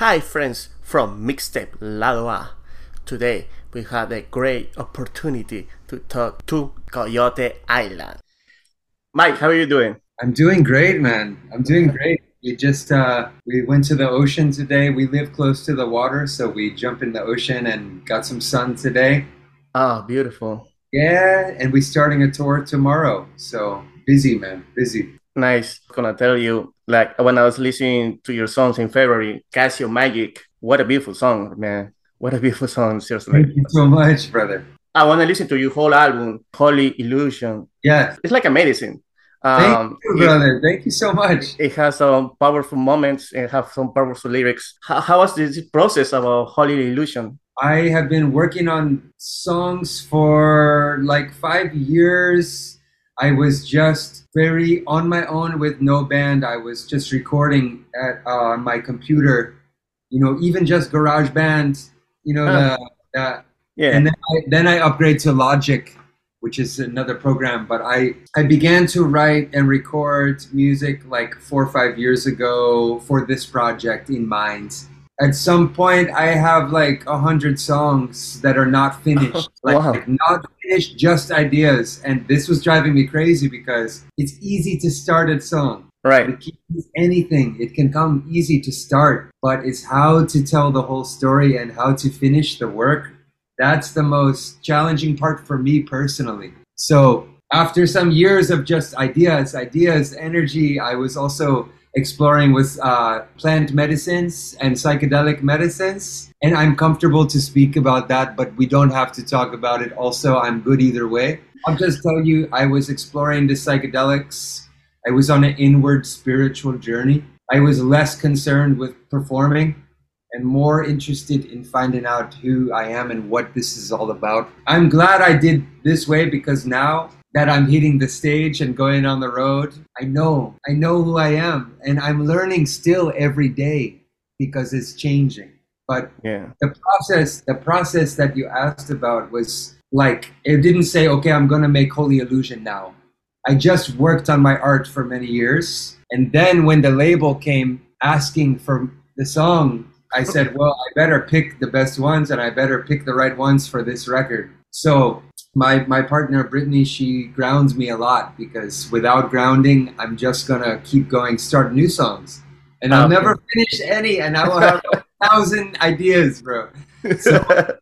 Hi friends from Mixtape Lado A. Today we had a great opportunity to talk to Coyote Island. Mike, how are you doing? I'm doing great, man. I'm doing great. We just uh, we went to the ocean today. We live close to the water, so we jump in the ocean and got some sun today. Oh, beautiful. Yeah, and we're starting a tour tomorrow. So busy, man, busy. Nice. Gonna tell you, like when I was listening to your songs in February, Casio Magic. What a beautiful song, man. What a beautiful song, seriously. Thank you so much, brother. I want to listen to your whole album, Holy Illusion. Yes. It's like a medicine. Thank Um, you, it- brother. Thank you so much. it has some powerful moments and have some powerful lyrics. How, how was this process about Holy Illusion? I have been working on songs for like five years. I was just very on my own with no band. I was just recording at uh, my computer, you know, even just Garage GarageBand, you know, the, the Yeah. and then I, then I upgrade to Logic, which is another program. But I I began to write and record music like four or five years ago for this project in mind. At some point, I have like a hundred songs that are not finished, like, Wow. not finished, just ideas. And this was driving me crazy because it's easy to start a song. right. It anything. It can come easy to start, but it's how to tell the whole story and how to finish the work. That's the most challenging part for me personally. So after some years of just ideas, ideas, energy, I was also exploring with uh, plant medicines and psychedelic medicines. And I'm comfortable to speak about that, but we don't have to talk about it. Also, I'm good either way. I'll just tell you, I was exploring the psychedelics I was on an inward spiritual journey. I was less concerned with performing and more interested in finding out who I am and what this is all about. I'm glad I did this way because now that I'm hitting the stage and going on the road, I know, I know who I am and I'm learning still every day because it's changing. But Yeah. the process the process that you asked about was like it didn't say okay i'm gonna make holy illusion now i just worked on my art for many years and then when the label came asking for the song i said well i better pick the best ones and i better pick the right ones for this record so my my partner brittany she grounds me a lot because without grounding i'm just gonna keep going start new songs and i'll Okay. never finish any and i will have a thousand ideas bro So-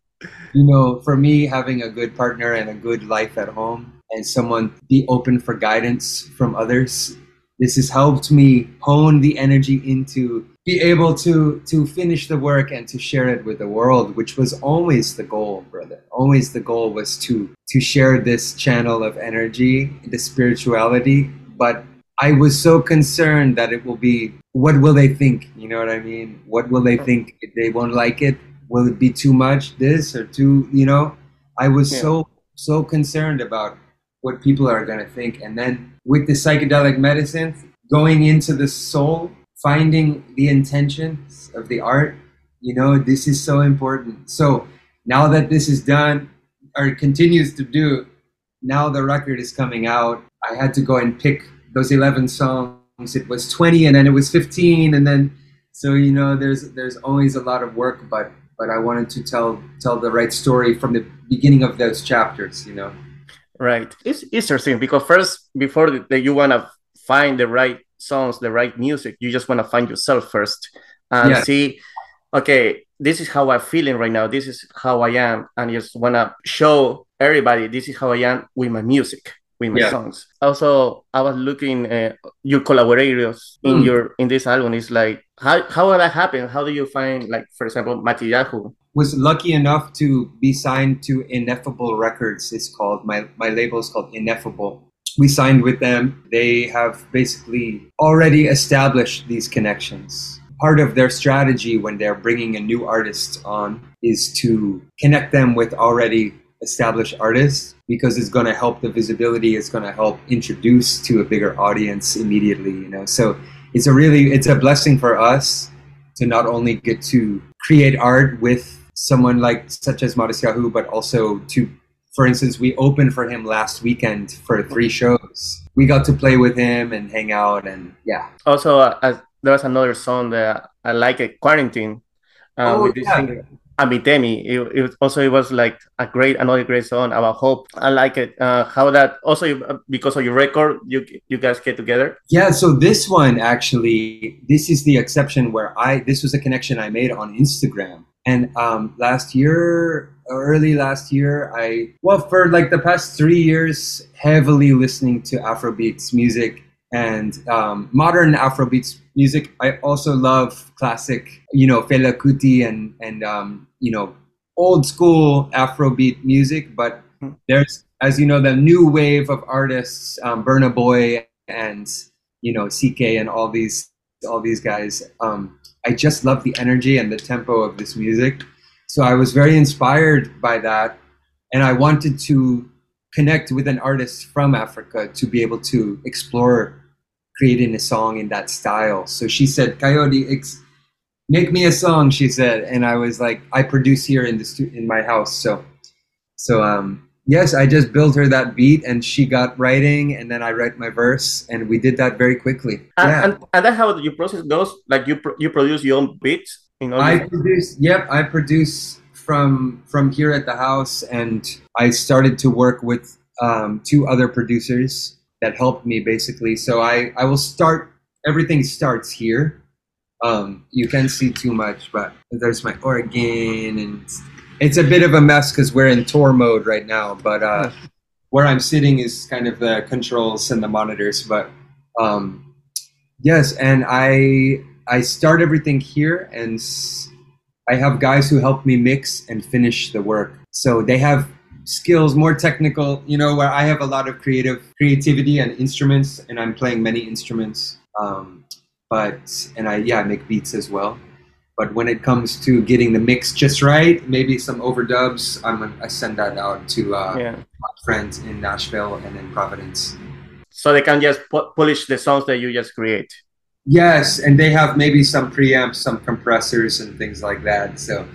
you know, for me, having a good partner and a good life at home and someone be open for guidance from others, this has helped me hone the energy into be able to to finish the work and to share it with the world, which was always the goal, brother. Always the goal was to to share this channel of energy, the spirituality, but I was so concerned that it will be what will they think? You know what I mean? What will they think if they won't like it? Will it be too much this or too, you know? I was Yeah. so so concerned about what people are going to think and then with the psychedelic medicine going into the soul, finding the intentions of the art, you know, this is so important. So, now that this is done or continues to do, now the record is coming out. I had to go and pick those 11 songs. It was 20 and then it was 15 and then so you know there's there's always a lot of work but but I wanted to tell tell the right story from the beginning of those chapters, you know. Right. It's interesting because first, before that you want to find the right songs, the right music, you just want to find yourself first and Yeah. see, okay, this is how I'm feeling right now. This is how I am. And just want to show everybody this is how I am with my music, with my Yeah. songs. Also, I was looking uh, your collaborators in Mm. your in this album. It's like, how, how did that happen? How do you find, like, for example, Matisyahu? was lucky enough to be signed to Ineffable Records. It's called my my label is called Ineffable. We signed with them. They have basically already established these connections. Part of their strategy when they're bringing a new artist on is to connect them with already established artists because it's going to help the visibility. It's going to help introduce to a bigger audience immediately. You know, so it's a really it's a blessing for us to not only get to create art with someone like such as Mauricio but also to for instance we opened for him last weekend for three shows we got to play with him and hang out and yeah Also, uh, uh, there was another song that I like it, Quarantine. uh, Oh, with this yeah. singer. Amitemi. It, it was also it was like a great another great song about hope. I like it. Uh, how that also uh, because of your record, you you guys get together. Yeah, so this one actually, this is the exception where I this was a connection I made on Instagram. And um, last year, early last year, I well for like the past three years, heavily listening to Afrobeats music and um, modern Afrobeats music. I also love classic, you know, Fela Kuti and and um, you know old school Afrobeat music. But Hmm. there's, as you know, the new wave of artists, um, Burna Boy and you know CKay and all these all these guys. Um, I just love the energy and the tempo of this music. So I was very inspired by that, and I wanted to connect with an artist from Africa to be able to explore creating a song in that style. So she said, "Coyote, make me a song," she said, and I was like, "I produce here in the stu- in my house." So, so um, yes, I just built her that beat, and she got writing, and then I write my verse, and we did that very quickly. And, yeah. and, and that's how your process goes. Like you pro- you produce your own beats. Know. I produce. Yep, I produce from from here at the house, and I started to work with um, two other producers that helped me basically. So I I will start. Everything starts here. Um, you can't see too much, but there's my organ, and it's, a bit of a mess because we're in tour mode right now. But uh, where I'm sitting is kind of the controls and the monitors. But um, yes, and I I start everything here, and s- I have guys who help me mix and finish the work. So they have skills, more technical, you know, where I have a lot of creative creativity and instruments, and I'm playing many instruments. Um, but and I yeah I make beats as well. But when it comes to getting the mix just right, maybe some overdubs, I'm I send that out to uh, yeah. my friends in Nashville and in Providence. So they can just pu- polish the songs that you just create. Yes, and they have maybe some preamps, some compressors, and things like that. So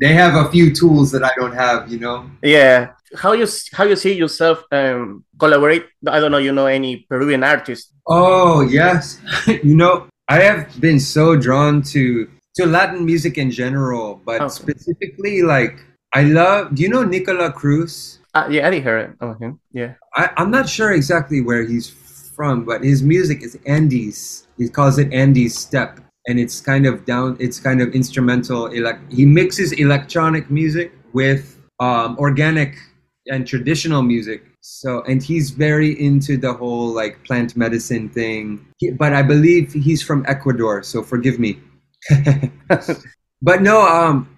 they have a few tools that I don't have, you know. Yeah. How you how you see yourself um, collaborate? I don't know. You know any Peruvian artists? Oh yes, you know I have been so drawn to to Latin music in general, but Okay. specifically like I love. Do you know Nicola Cruz? Uh, yeah, I heard of him. Yeah. I, I'm not sure exactly where he's from, but his music is Andes. He calls it Andes step, and it's kind of down. It's kind of instrumental. Elec- he mixes electronic music with um, organic and traditional music. So, and he's very into the whole like plant medicine thing. He, but I believe he's from Ecuador, so forgive me. but no, um,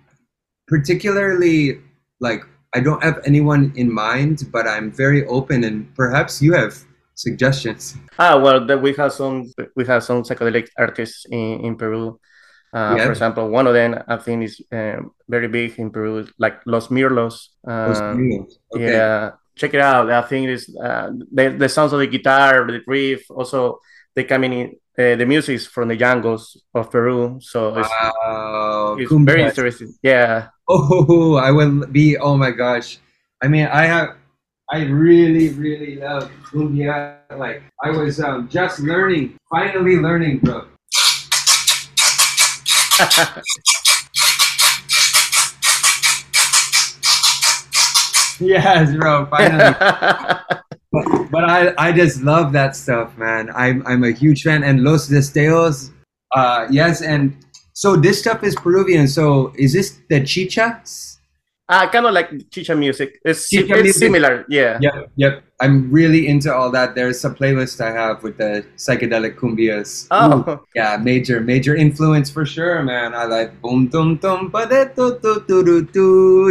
particularly like I don't have anyone in mind, but I'm very open, and perhaps you have suggestions. Ah, well, we have some we have some psychedelic artists in, in Peru. Uh, Yeah. For example, one of them I think is um, very big in Peru, like Los Mirlos. Uh, communals. Okay. Yeah, check it out. I think it's uh, the the sounds of the guitar, the riff. Also, they coming in. Uh, the music is from the jungles of Peru, so it's, Wow. it's very interesting. Yeah, Oh, I will be. Oh my gosh. I mean, I have. I really, really love cumbia. Like I was um, just learning, finally learning, bro. Yes, bro. Finally. but I, I just love that stuff, man. I'm, I'm a huge fan. And Los Destellos, uh, yes. And so this stuff is Peruvian. So is this the chichas? Ah, kind of like chicha music. It's, Chicha it's music. similar. Yeah. Yep, yep. I'm really into all that. There's a playlist I have with the psychedelic cumbias. Oh. Ooh, Oh, yeah, major, major influence for sure, man. I like boom, tum, tum, ba de tu, tu, tu, tu, tu.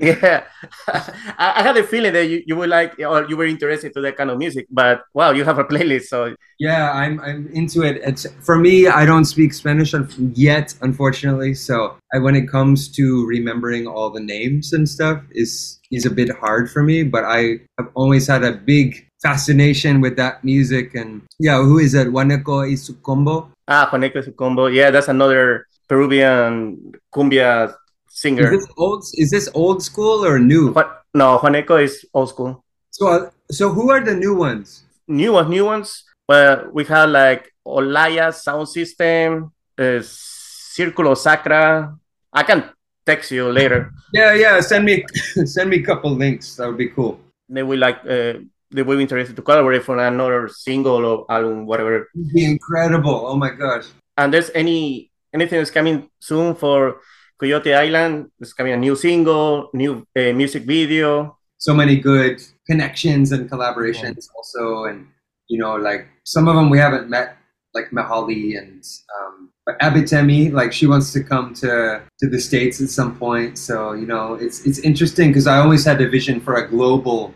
yeah. I, I had a feeling that you, you would like or you were interested to that kind of music, but wow, you have a playlist, so Yeah, I'm I'm into it. It's for me. I don't speak Spanish yet, unfortunately. So I, when it comes to remembering all the names and stuff, is is a bit hard for me. But I have always had a big fascination with that music. And yeah, who is it? Juaneco y su combo. ah, Juaneco su combo. Yeah, that's another Peruvian cumbia singer. Is this old? Is this old school or new? Ju- no, Juaneco is old school. So uh, so who are the new ones? New ones, new ones. Well, we have like Olaya Sound System, uh, Círculo Sacra, I can text you later. Yeah, yeah. Send me send me a couple links. That would be cool. They will like uh, they will be interested to collaborate for another single or album, whatever. It'd be incredible. Oh my gosh. And there's any anything that's coming soon for Coyote Island? There's coming a new single, new uh, music video. So many good connections and collaborations also, and you know, like some of them we haven't met, like Mahali and but Abitemi, like she wants to come to to the states at some point. So you know, it's it's interesting because I always had a vision for a global.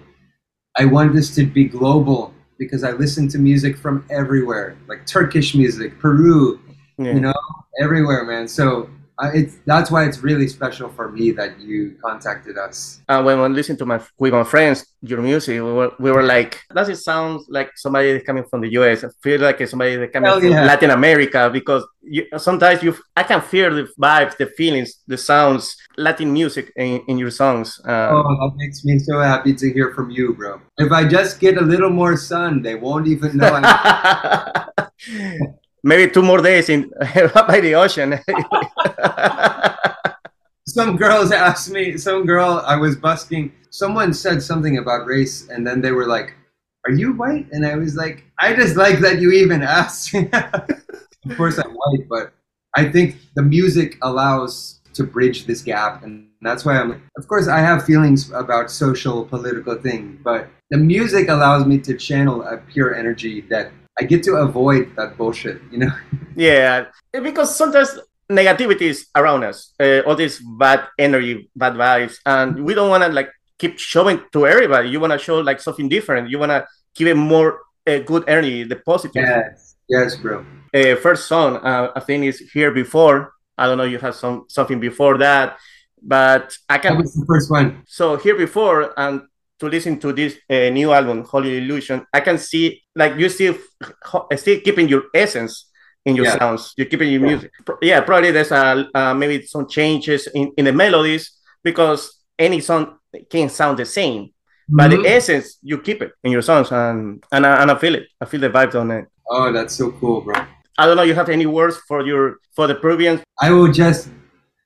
I want this to be global because I listen to music from everywhere, like Turkish music, Peru, Yeah. you know, everywhere, man. So uh, it's that's why it's really special for me that you contacted us. And when I listened to my with my friends your music, we were, we were like, does it sound like somebody coming from the US? I feel like it's somebody that's coming Hell from yeah. Latin America because you, sometimes you I can feel the vibes, the feelings, the sounds, Latin music in, in your songs. Oh, Um, that makes me so happy to hear from you, bro. If I just get a little more sun, they won't even know. Maybe two more days in by the ocean. some girls asked me some girl i was busking someone said something about race and then they were like are you white and i was like i just like that you even asked of course i'm white but i think the music allows to bridge this gap and that's why i'm of course i have feelings about social political things but the music allows me to channel a pure energy that i get to avoid that bullshit you know Yeah, because sometimes negativity is around us, uh, all this bad energy, bad vibes, and we don't want to like keep showing to everybody. You want to show like something different. You want to give it more uh, good energy, the positive. yes yes bro Uh, first song, uh, I think is here before. I don't know. You have some something before that, but I that can. was the first one So here before and to listen to this uh, new album, Holy Illusion, I can see like you still still keeping your essence in your Yeah. sounds. You're keeping your Yeah. music. Yeah, probably there's uh, uh, maybe some changes in, in the melodies because any song can sound the same, but Mhm. the essence you keep it in your songs, and and I, and I feel it. I feel the vibes on it. oh that's so cool bro I don't know. You have any words for your for the Peruvians? I will just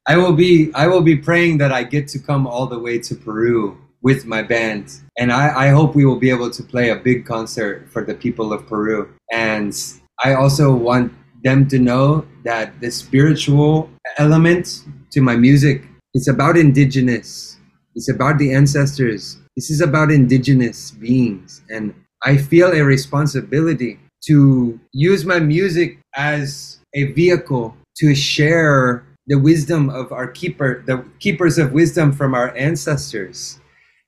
I will be I will be praying that I get to come all the way to Peru with my band. And I, I hope we will be able to play a big concert for the people of Peru. And I also want them to know that the spiritual element to my music is about indigenous. It's about the ancestors. This is about indigenous beings. And I feel a responsibility to use my music as a vehicle to share the wisdom of our keeper, the keepers of wisdom from our ancestors.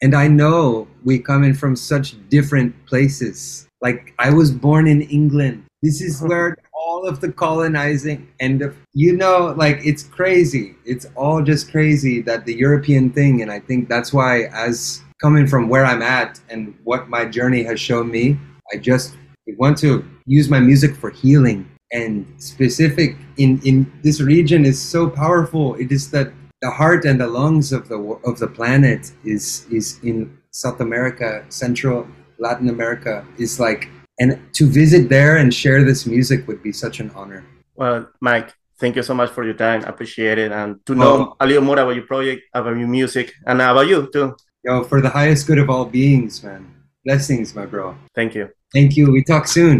And I know we come in from such different places. Like I was born in England. This is uh-huh. where all of the colonizing and the, you know, like it's crazy. It's all just crazy that the European thing. And I think that's why, as coming from where I'm at and what my journey has shown me, I just want to use my music for healing and specific in in this region is so powerful it is that the heart and the lungs of the of the planet is is in south america central latin america is like and to visit there and share this music would be such an honor Well, Mike, thank you so much for your time. I appreciate it. And to know a little more about your project, about your music, and about you too. yo for the highest good of all beings man blessings my bro Thank you. thank you we talk soon